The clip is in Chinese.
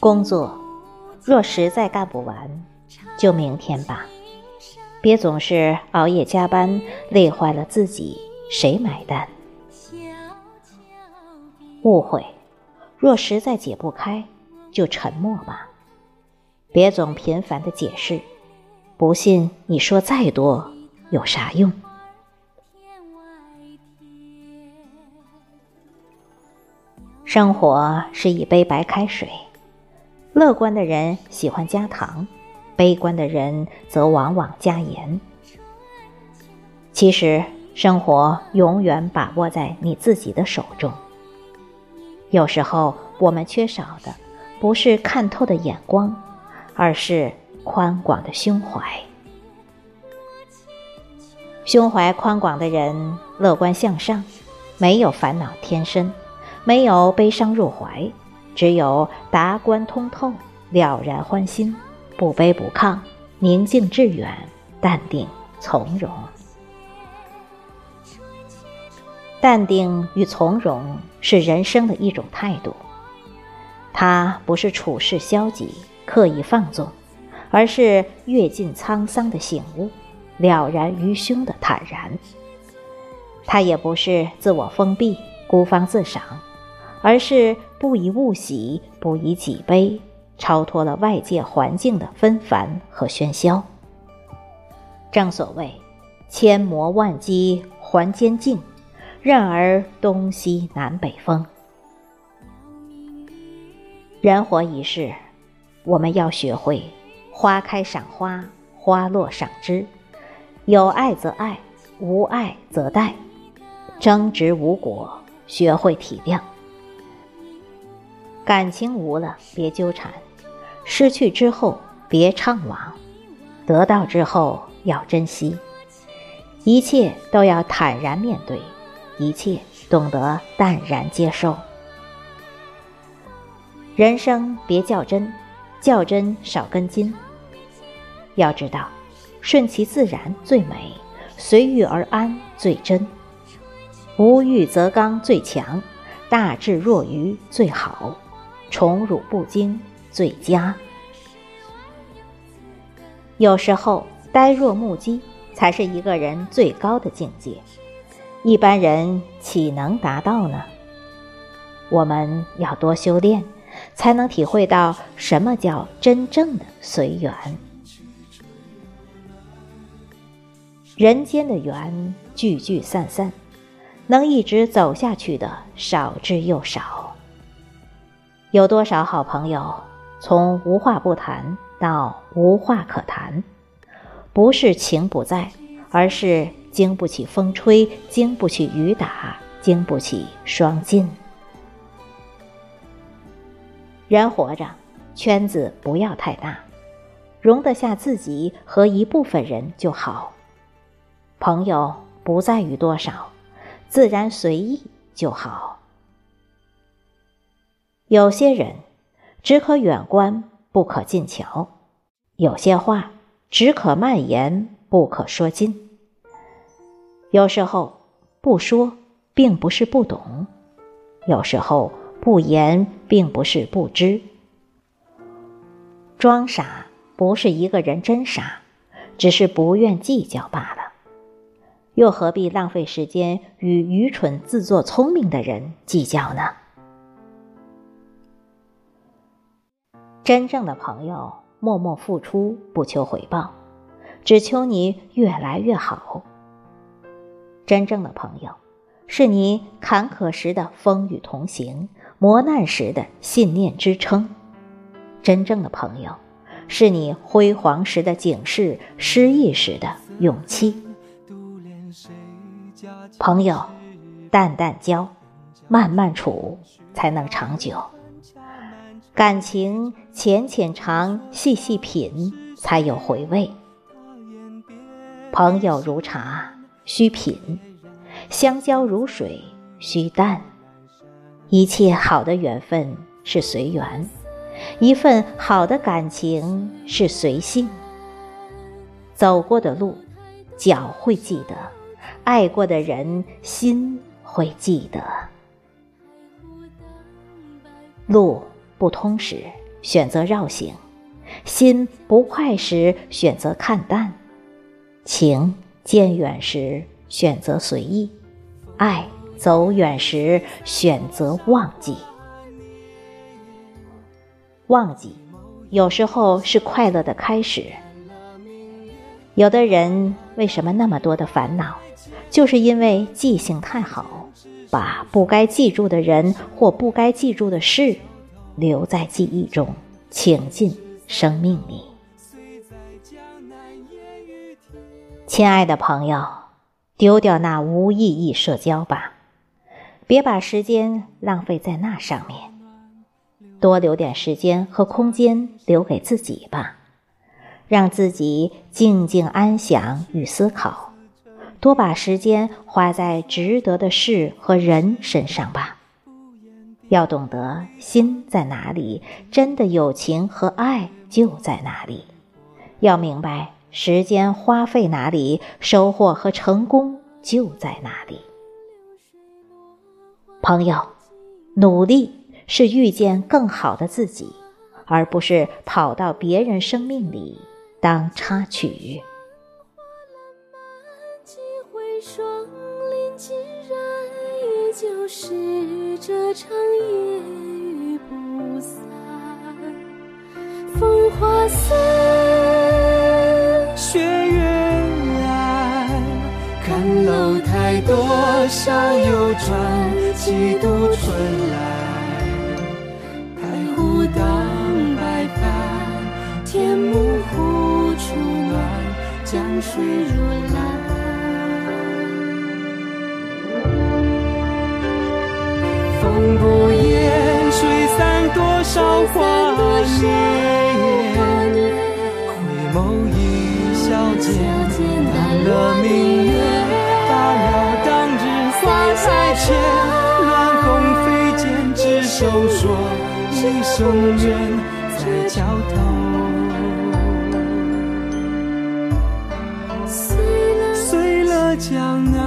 工作若实在干不完，就明天吧。别总是熬夜加班，累坏了自己，谁买单？误会若实在解不开，就沉默吧。别总频繁的解释，不信你说再多有啥用？生活是一杯白开水，乐观的人喜欢加糖，悲观的人则往往加盐。其实，生活永远把握在你自己的手中。有时候，我们缺少的不是看透的眼光，而是宽广的胸怀。胸怀宽广的人，乐观向上，没有烦恼添身。没有悲伤入怀，只有达观通透、了然欢心，不卑不亢，宁静致远，淡定从容。淡定与从容是人生的一种态度，它不是处事消极、刻意放纵，而是阅尽沧桑的醒悟，了然于胸的坦然。它也不是自我封闭、孤芳自赏。而是不以物喜，不以己悲，超脱了外界环境的纷繁和喧嚣。正所谓，千磨万击还坚劲，任尔东西南北风。人活一世，我们要学会花开赏花，花落赏枝，有爱则爱，无爱则待，争执无果，学会体谅。感情无了，别纠缠；失去之后，别怅惘；得到之后，要珍惜。一切都要坦然面对，一切懂得淡然接受。人生别较真，较真少根筋。要知道，顺其自然最美，随遇而安最真。无欲则刚最强，大智若愚最好。宠辱不惊最佳。有时候呆若木鸡才是一个人最高的境界，一般人岂能达到呢？我们要多修炼，才能体会到什么叫真正的随缘。人间的缘聚聚散散，能一直走下去的少之又少。有多少好朋友，从无话不谈到无话可谈，不是情不在，而是经不起风吹，经不起雨打，经不起霜浸。人活着，圈子不要太大，容得下自己和一部分人就好。朋友不在于多少，自然随意就好。有些人只可远观，不可近瞧；有些话只可蔓延，不可说尽。有时候不说，并不是不懂；有时候不言，并不是不知。装傻不是一个人真傻，只是不愿计较罢了。又何必浪费时间与愚蠢自作聪明的人计较呢？真正的朋友，默默付出，不求回报，只求你越来越好。真正的朋友，是你坎坷时的风雨同行，磨难时的信念支撑。真正的朋友，是你辉煌时的警示，失意时的勇气。朋友，淡淡交，慢慢处，才能长久。感情浅浅尝，细细品，才有回味。朋友如茶，需品；相交如水，需淡。一切好的缘分是随缘，一份好的感情是随性。走过的路，脚会记得；爱过的人，心会记得。路。不通时，选择绕行；心不快时，选择看淡；情渐远时，选择随意；爱走远时，选择忘记。忘记，有时候是快乐的开始。有的人为什么那么多的烦恼，就是因为记性太好，把不该记住的人或不该记住的事留在记忆中，请进生命里。亲爱的朋友，丢掉那无意义社交吧，别把时间浪费在那上面。多留点时间和空间留给自己吧，让自己静静安详与思考。多把时间花在值得的事和人身上吧。要懂得心在哪里，真的友情和爱就在哪里。要明白时间花费哪里，收获和成功就在哪里。朋友，努力。是遇见更好的自己，而不是跑到别人生命里当插曲。这场夜雨不散风花似雪月来看楼台多少游船几度春来。太湖荡白帆天目湖初暖江水如蓝韶华年。回眸一笑间，淡了明月，打扰当日花台前。乱红飞溅，执手说一生缘，在桥头。将。